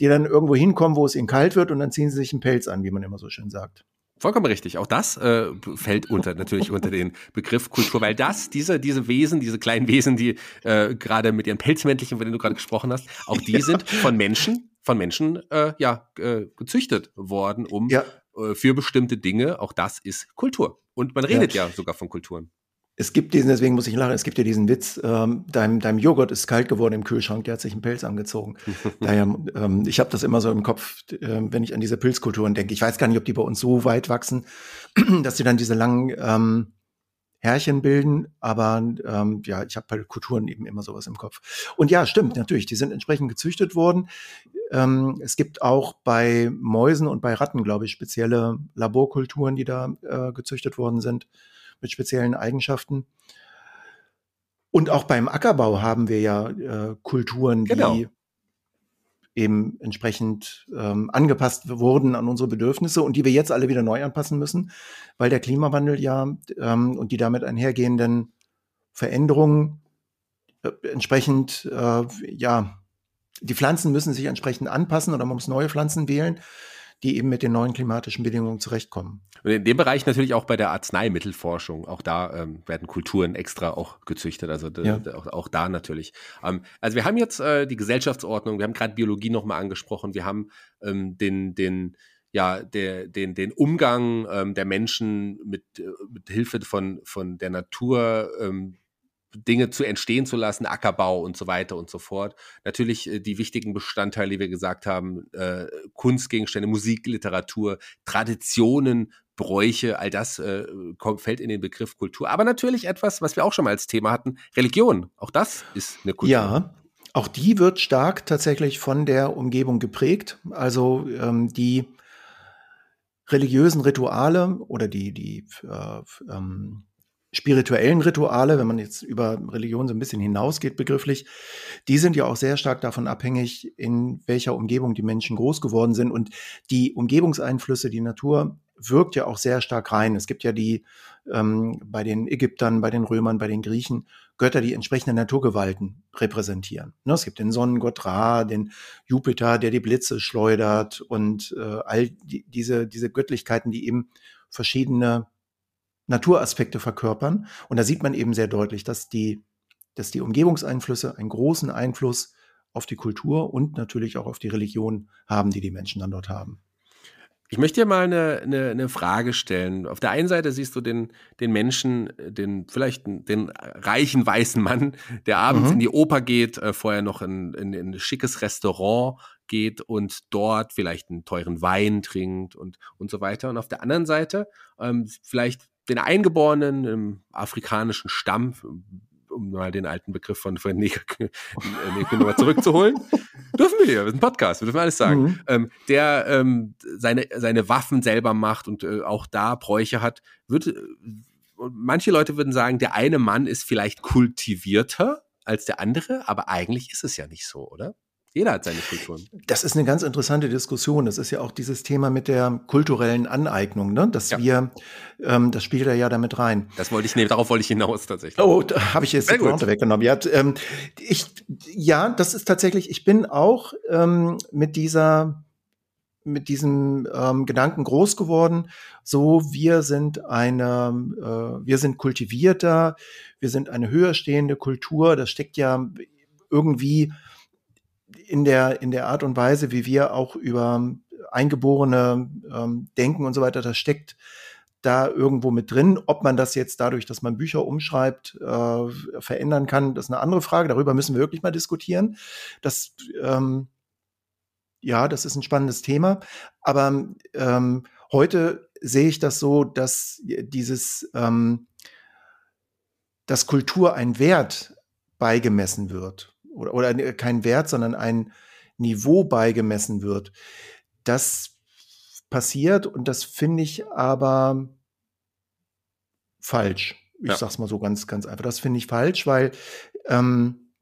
C: die dann irgendwo hinkommen, wo es ihnen kalt wird und dann ziehen sie sich einen Pelz an, wie man immer so schön sagt.
B: Vollkommen richtig. Auch das äh, fällt unter natürlich unter den Begriff Kultur, weil das, diese, diese Wesen, diese kleinen Wesen, die äh, gerade mit ihren Pelzmäntelchen, von denen du gerade gesprochen hast, auch die ja. sind von Menschen von Menschen äh, ja äh, gezüchtet worden, um ja. äh, für bestimmte Dinge. Auch das ist Kultur. Und man redet ja, ja sogar von Kulturen.
C: Es gibt diesen, deswegen muss ich lachen, es gibt ja diesen Witz, ähm, dein, deinem Joghurt ist kalt geworden im Kühlschrank, der hat sich einen Pelz angezogen. *laughs* Daher, ähm, ich habe das immer so im Kopf, äh, wenn ich an diese Pilzkulturen denke. Ich weiß gar nicht, ob die bei uns so weit wachsen, *clears throat* dass sie dann diese langen ähm, Härchen bilden, aber ähm, ja, ich habe bei Kulturen eben immer sowas im Kopf. Und ja, stimmt, natürlich, die sind entsprechend gezüchtet worden. Ähm, es gibt auch bei Mäusen und bei Ratten, glaube ich, spezielle Laborkulturen, die da äh, gezüchtet worden sind mit speziellen Eigenschaften. Und auch beim Ackerbau haben wir ja äh, Kulturen, genau. die eben entsprechend ähm, angepasst wurden an unsere Bedürfnisse und die wir jetzt alle wieder neu anpassen müssen, weil der Klimawandel ja ähm, und die damit einhergehenden Veränderungen äh, entsprechend, äh, ja, die Pflanzen müssen sich entsprechend anpassen oder man muss neue Pflanzen wählen die eben mit den neuen klimatischen Bedingungen zurechtkommen.
B: Und in dem Bereich natürlich auch bei der Arzneimittelforschung. Auch da ähm, werden Kulturen extra auch gezüchtet. Also ja. auch, auch, da natürlich. Ähm, also wir haben jetzt äh, die Gesellschaftsordnung, wir haben gerade Biologie nochmal angesprochen, wir haben ähm, den, den, ja, der, den, den Umgang ähm, der Menschen mit, äh, mit Hilfe von, von der Natur, ähm, Dinge zu entstehen zu lassen, Ackerbau und so weiter und so fort. Natürlich äh, die wichtigen Bestandteile, die wir gesagt haben, äh, Kunstgegenstände, Musik, Literatur, Traditionen, Bräuche, all das äh, kommt, fällt in den Begriff Kultur. Aber natürlich etwas, was wir auch schon mal als Thema hatten, Religion. Auch das ist eine Kultur.
C: Ja, auch die wird stark tatsächlich von der Umgebung geprägt. Also ähm, die religiösen Rituale oder die, die äh, ähm, spirituellen Rituale, wenn man jetzt über Religion so ein bisschen hinausgeht begrifflich, die sind ja auch sehr stark davon abhängig, in welcher Umgebung die Menschen groß geworden sind. Und die Umgebungseinflüsse, die Natur wirkt ja auch sehr stark rein. Es gibt ja die ähm, bei den Ägyptern, bei den Römern, bei den Griechen Götter, die entsprechende Naturgewalten repräsentieren. Ne, es gibt den Sonnengott Ra, den Jupiter, der die Blitze schleudert und äh, all die, diese, diese Göttlichkeiten, die eben verschiedene Naturaspekte verkörpern. Und da sieht man eben sehr deutlich, dass die, dass die Umgebungseinflüsse einen großen Einfluss auf die Kultur und natürlich auch auf die Religion haben, die die Menschen dann dort haben.
B: Ich möchte dir mal eine, eine, eine, Frage stellen. Auf der einen Seite siehst du den, den Menschen, den vielleicht den reichen weißen Mann, der abends mhm. in die Oper geht, äh, vorher noch in, in, in, ein schickes Restaurant geht und dort vielleicht einen teuren Wein trinkt und, und so weiter. Und auf der anderen Seite ähm, vielleicht den Eingeborenen im afrikanischen Stamm, um mal den alten Begriff von, von Neger, *laughs* Neger nochmal zurückzuholen. *laughs* dürfen wir hier, wir sind ein Podcast, wir dürfen alles sagen. Mhm. Ähm, der ähm, seine, seine Waffen selber macht und äh, auch da Bräuche hat, wird, äh, manche Leute würden sagen, der eine Mann ist vielleicht kultivierter als der andere, aber eigentlich ist es ja nicht so, oder? Jeder hat seine Kulturen.
C: Das ist eine ganz interessante Diskussion. Das ist ja auch dieses Thema mit der kulturellen Aneignung, ne? dass ja. wir, ähm, das spielt ja damit rein.
B: Das wollte ich nehmen, darauf wollte ich hinaus tatsächlich.
C: Oh, da habe ich jetzt Sehr die Pointe weggenommen. Ja, ähm, ich, ja, das ist tatsächlich, ich bin auch ähm, mit dieser mit diesem ähm, Gedanken groß geworden. So, wir sind eine, äh, wir sind kultivierter, wir sind eine höher stehende Kultur. Das steckt ja irgendwie in der, in der Art und Weise, wie wir auch über Eingeborene ähm, denken und so weiter, das steckt da irgendwo mit drin. Ob man das jetzt dadurch, dass man Bücher umschreibt, äh, verändern kann, das ist eine andere Frage. Darüber müssen wir wirklich mal diskutieren. Das, ähm, ja, das ist ein spannendes Thema. Aber ähm, heute sehe ich das so, dass dieses, ähm, dass Kultur ein Wert beigemessen wird oder, oder kein Wert, sondern ein Niveau beigemessen wird. Das passiert und das finde ich aber falsch. Ich ja. sag's mal so ganz, ganz einfach. Das finde ich falsch, weil ähm,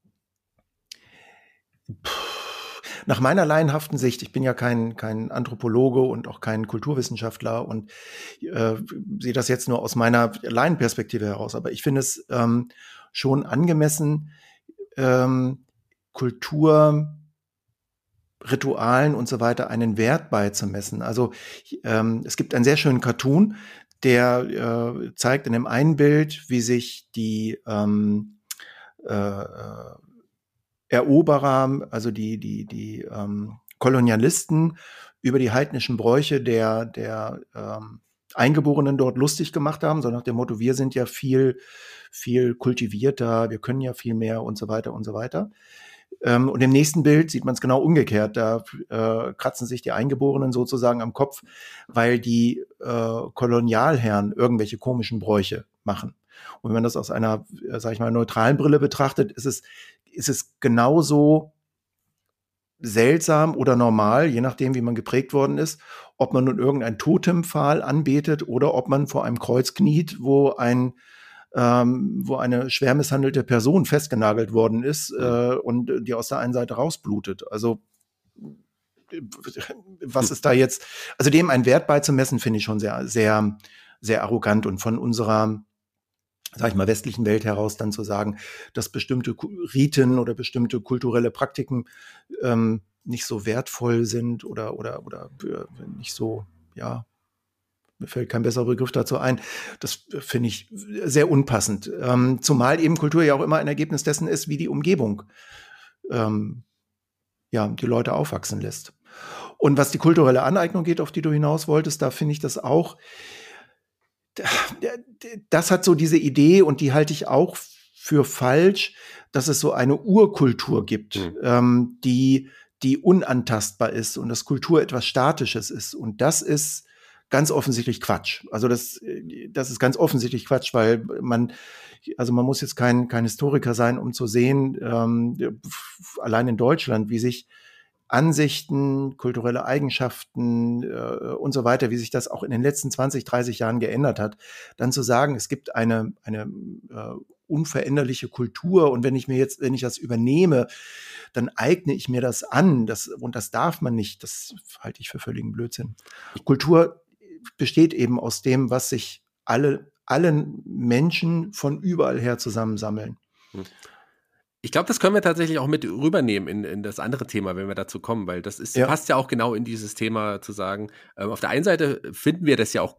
C: nach meiner laienhaften Sicht, ich bin ja kein, kein Anthropologe und auch kein Kulturwissenschaftler und äh, sehe das jetzt nur aus meiner Laienperspektive heraus, aber ich finde es ähm, schon angemessen, ähm, Kultur, Ritualen und so weiter einen Wert beizumessen. Also ähm, es gibt einen sehr schönen Cartoon, der äh, zeigt in dem einen Bild, wie sich die ähm, äh, Eroberer, also die, die, die ähm, Kolonialisten über die heidnischen Bräuche der, der ähm, Eingeborenen dort lustig gemacht haben, so nach dem Motto, wir sind ja viel, viel kultivierter, wir können ja viel mehr und so weiter und so weiter. Ähm, und im nächsten Bild sieht man es genau umgekehrt. Da äh, kratzen sich die Eingeborenen sozusagen am Kopf, weil die äh, Kolonialherren irgendwelche komischen Bräuche machen. Und wenn man das aus einer, äh, sag ich mal, neutralen Brille betrachtet, ist es, ist es genauso seltsam oder normal, je nachdem, wie man geprägt worden ist, ob man nun irgendein Totempfahl anbetet oder ob man vor einem Kreuz kniet, wo ein ähm, wo eine schwer misshandelte Person festgenagelt worden ist äh, und die aus der einen Seite rausblutet. Also was ist da jetzt, also dem einen Wert beizumessen, finde ich schon sehr, sehr, sehr arrogant und von unserer sag ich mal, westlichen Welt heraus dann zu sagen, dass bestimmte Riten oder bestimmte kulturelle Praktiken ähm, nicht so wertvoll sind oder, oder, oder äh, nicht so, ja, mir fällt kein besserer Begriff dazu ein. Das finde ich sehr unpassend. Ähm, zumal eben Kultur ja auch immer ein Ergebnis dessen ist, wie die Umgebung ähm, ja, die Leute aufwachsen lässt. Und was die kulturelle Aneignung geht, auf die du hinaus wolltest, da finde ich das auch, das hat so diese Idee und die halte ich auch für falsch, dass es so eine Urkultur gibt, mhm. ähm, die, die unantastbar ist und dass Kultur etwas Statisches ist. Und das ist ganz offensichtlich Quatsch. Also das, das ist ganz offensichtlich Quatsch, weil man, also man muss jetzt kein, kein Historiker sein, um zu sehen, ähm, allein in Deutschland, wie sich Ansichten, kulturelle Eigenschaften äh, und so weiter, wie sich das auch in den letzten 20, 30 Jahren geändert hat, dann zu sagen, es gibt eine, eine äh, unveränderliche Kultur und wenn ich mir jetzt, wenn ich das übernehme, dann eigne ich mir das an, das, und das darf man nicht, das halte ich für völligen Blödsinn. Kultur besteht eben aus dem, was sich alle, allen Menschen von überall her zusammensammeln. Hm.
B: Ich glaube, das können wir tatsächlich auch mit rübernehmen in, in das andere Thema, wenn wir dazu kommen, weil das ist, ja. passt ja auch genau in dieses Thema zu sagen. Ähm, auf der einen Seite finden wir das ja auch,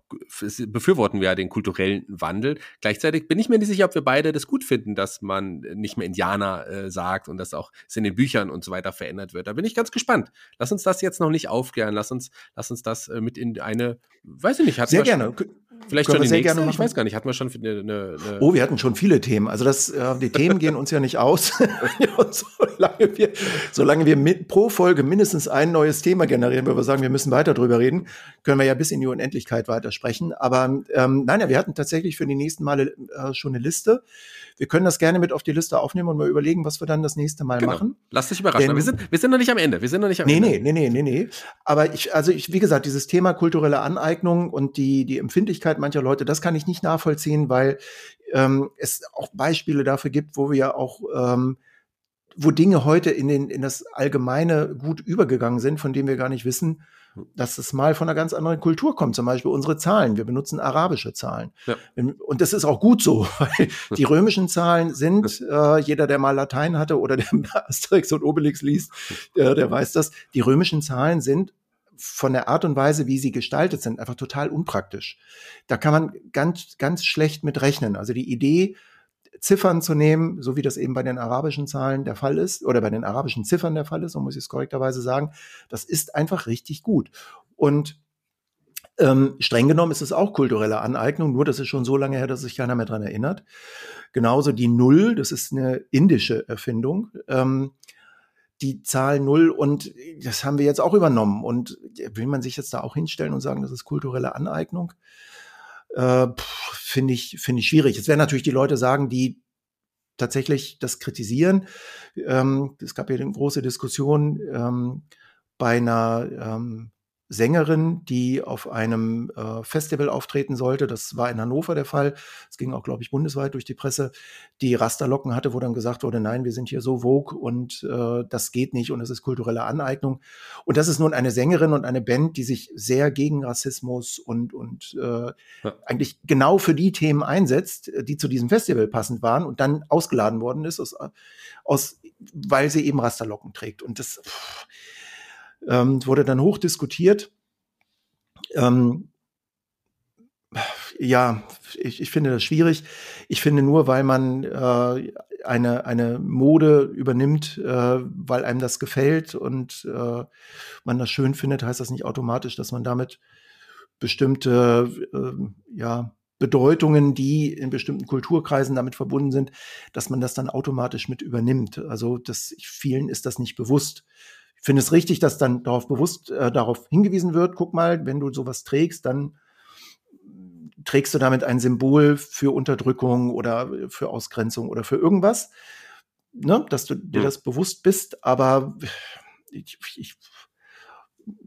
B: befürworten wir ja den kulturellen Wandel. Gleichzeitig bin ich mir nicht sicher, ob wir beide das gut finden, dass man nicht mehr Indianer äh, sagt und dass auch es in den Büchern und so weiter verändert wird. Da bin ich ganz gespannt. Lass uns das jetzt noch nicht aufklären. Lass uns, lass uns das äh, mit in eine, weiß ich nicht,
C: Sehr gerne.
B: Schon, Vielleicht schon die sehr nächste? Gerne Ich weiß gar nicht. Hatten wir schon eine, eine,
C: eine Oh, wir hatten schon viele Themen. Also das, äh, die Themen gehen uns ja nicht aus. Solange wir, solange wir mit, pro Folge mindestens ein neues Thema generieren, wo wir sagen, wir müssen weiter drüber reden, können wir ja bis in die Unendlichkeit weitersprechen. Aber ähm, nein, ja, wir hatten tatsächlich für die nächsten Male äh, schon eine Liste. Wir können das gerne mit auf die Liste aufnehmen und mal überlegen, was wir dann das nächste Mal genau. machen.
B: Lass dich überraschen. Denn, wir, sind, wir sind noch nicht am Ende. Wir sind noch nicht am
C: nee,
B: Ende.
C: Nee, nee, nee, nee, nee. Aber ich, also ich, wie gesagt, dieses Thema kulturelle Aneignung und die, die Empfindlichkeit mancher Leute, das kann ich nicht nachvollziehen, weil ähm, es auch Beispiele dafür gibt, wo wir ja auch ähm, wo Dinge heute in, den, in das Allgemeine gut übergegangen sind, von dem wir gar nicht wissen, dass es mal von einer ganz anderen Kultur kommt. Zum Beispiel unsere Zahlen. Wir benutzen arabische Zahlen. Ja. Und das ist auch gut so, *laughs* weil die römischen Zahlen sind, äh, jeder, der mal Latein hatte oder der *laughs* Asterix und Obelix liest, äh, der weiß das, die römischen Zahlen sind von der Art und Weise, wie sie gestaltet sind, einfach total unpraktisch. Da kann man ganz, ganz schlecht mit rechnen. Also die Idee, Ziffern zu nehmen, so wie das eben bei den arabischen Zahlen der Fall ist oder bei den arabischen Ziffern der Fall ist, so muss ich es korrekterweise sagen, das ist einfach richtig gut. Und ähm, streng genommen ist es auch kulturelle Aneignung, nur das ist schon so lange her, dass sich keiner mehr dran erinnert. Genauso die Null, das ist eine indische Erfindung. Ähm, die Zahl Null und das haben wir jetzt auch übernommen. Und will man sich jetzt da auch hinstellen und sagen, das ist kulturelle Aneignung? äh, finde ich, finde ich schwierig. Jetzt werden natürlich die Leute sagen, die tatsächlich das kritisieren. Ähm, es gab ja eine große Diskussion ähm, bei einer ähm, Sängerin, die auf einem äh, Festival auftreten sollte. Das war in Hannover der Fall. Es ging auch, glaube ich, bundesweit durch die Presse, die Rasterlocken hatte, wo dann gesagt wurde, nein, wir sind hier so vogue und äh, das geht nicht und es ist kulturelle Aneignung. Und das ist nun eine Sängerin und eine Band, die sich sehr gegen Rassismus und, und äh, ja. eigentlich genau für die Themen einsetzt, die zu diesem Festival passend waren und dann ausgeladen worden ist, aus, aus weil sie eben Rasterlocken trägt. Und das pff, ähm, wurde dann hoch diskutiert. Ähm, ja, ich, ich finde das schwierig. Ich finde nur, weil man äh, eine, eine Mode übernimmt, äh, weil einem das gefällt und äh, man das schön findet, heißt das nicht automatisch, dass man damit bestimmte äh, ja, Bedeutungen, die in bestimmten Kulturkreisen damit verbunden sind, dass man das dann automatisch mit übernimmt. Also das, vielen ist das nicht bewusst finde es richtig, dass dann darauf bewusst äh, darauf hingewiesen wird, guck mal, wenn du sowas trägst, dann trägst du damit ein Symbol für Unterdrückung oder für Ausgrenzung oder für irgendwas, ne, dass du dir das bewusst bist, aber ich, ich,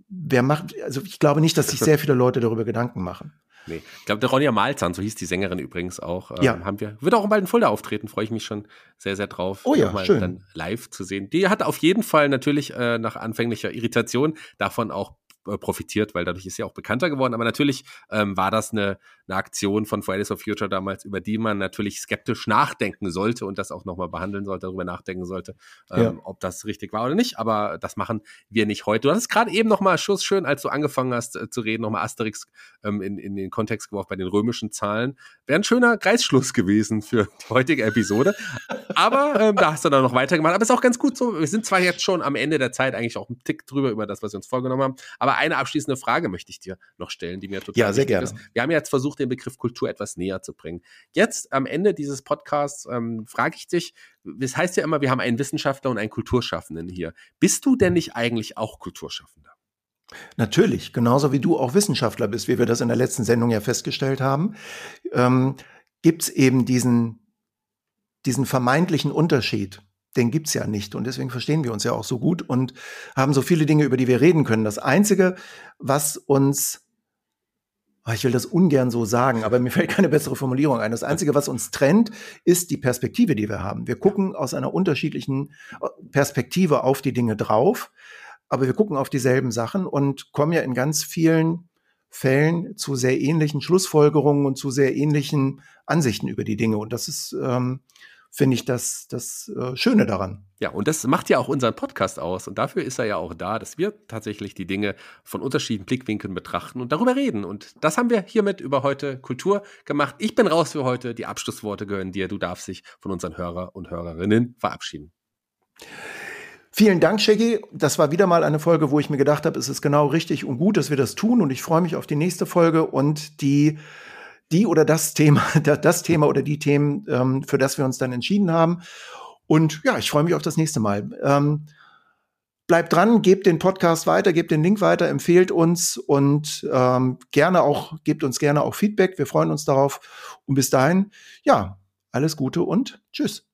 C: wer macht, also ich glaube nicht, dass sich sehr viele Leute darüber Gedanken machen.
B: Nee. Ich glaube, der Ronja Malzahn, so hieß die Sängerin übrigens auch, ähm, ja. haben wir. Wird auch bald in Fulda auftreten, freue ich mich schon sehr, sehr drauf.
C: Oh ja, mal schön.
B: dann live zu sehen. Die hat auf jeden Fall natürlich äh, nach anfänglicher Irritation davon auch äh, profitiert, weil dadurch ist sie auch bekannter geworden. Aber natürlich ähm, war das eine, eine Aktion von Fridays for Future damals, über die man natürlich skeptisch nachdenken sollte und das auch nochmal behandeln sollte, darüber nachdenken sollte, ähm, ja. ob das richtig war oder nicht. Aber das machen wir nicht heute. Du hast gerade eben nochmal Schuss schön, als du angefangen hast äh, zu reden, nochmal Asterix ähm, in, in den Kontext geworfen bei den römischen Zahlen. Wäre ein schöner Kreisschluss gewesen für die heutige Episode. Aber ähm, da hast du dann noch weitergemacht. Aber ist auch ganz gut so. Wir sind zwar jetzt schon am Ende der Zeit eigentlich auch einen Tick drüber über das, was wir uns vorgenommen haben. Aber aber eine abschließende Frage möchte ich dir noch stellen, die mir total
C: ja, sehr gerne.
B: ist. Wir haben jetzt versucht, den Begriff Kultur etwas näher zu bringen. Jetzt am Ende dieses Podcasts ähm, frage ich dich, es heißt ja immer, wir haben einen Wissenschaftler und einen Kulturschaffenden hier. Bist du denn nicht eigentlich auch Kulturschaffender?
C: Natürlich, genauso wie du auch Wissenschaftler bist, wie wir das in der letzten Sendung ja festgestellt haben, ähm, gibt es eben diesen, diesen vermeintlichen Unterschied den gibt's ja nicht. Und deswegen verstehen wir uns ja auch so gut und haben so viele Dinge, über die wir reden können. Das Einzige, was uns ich will das ungern so sagen, aber mir fällt keine bessere Formulierung ein. Das Einzige, was uns trennt, ist die Perspektive, die wir haben. Wir gucken aus einer unterschiedlichen äh, Perspektive auf die Dinge drauf, aber wir gucken auf dieselben Sachen und kommen ja in ganz vielen Fällen zu sehr ähnlichen Schlussfolgerungen und zu sehr ähnlichen Ansichten über die Dinge. Und das ist ähm, finde ich das, das äh, Schöne daran.
B: Ja, und das macht ja auch unseren Podcast aus. Und dafür ist er ja auch da, dass wir tatsächlich die Dinge von unterschiedlichen Blickwinkeln betrachten und darüber reden. Und das haben wir hiermit über heute Kultur gemacht. Ich bin raus für heute. Die Abschlussworte gehören dir. Du darfst dich von unseren Hörer und Hörerinnen verabschieden.
C: Vielen Dank, Shaggy. Das war wieder mal eine Folge, wo ich mir gedacht habe, es ist genau richtig und gut, dass wir das tun. Und ich freue mich auf die nächste Folge und die die oder das Thema, *laughs* das Thema oder die Themen, ähm, für das wir uns dann entschieden haben. Und ja, ich freue mich auf das nächste Mal. Ähm, bleibt dran, gebt den Podcast weiter, gebt den Link weiter, empfehlt uns und ähm, gerne auch, gebt uns gerne auch Feedback. Wir freuen uns darauf. Und bis dahin, ja, alles Gute und tschüss.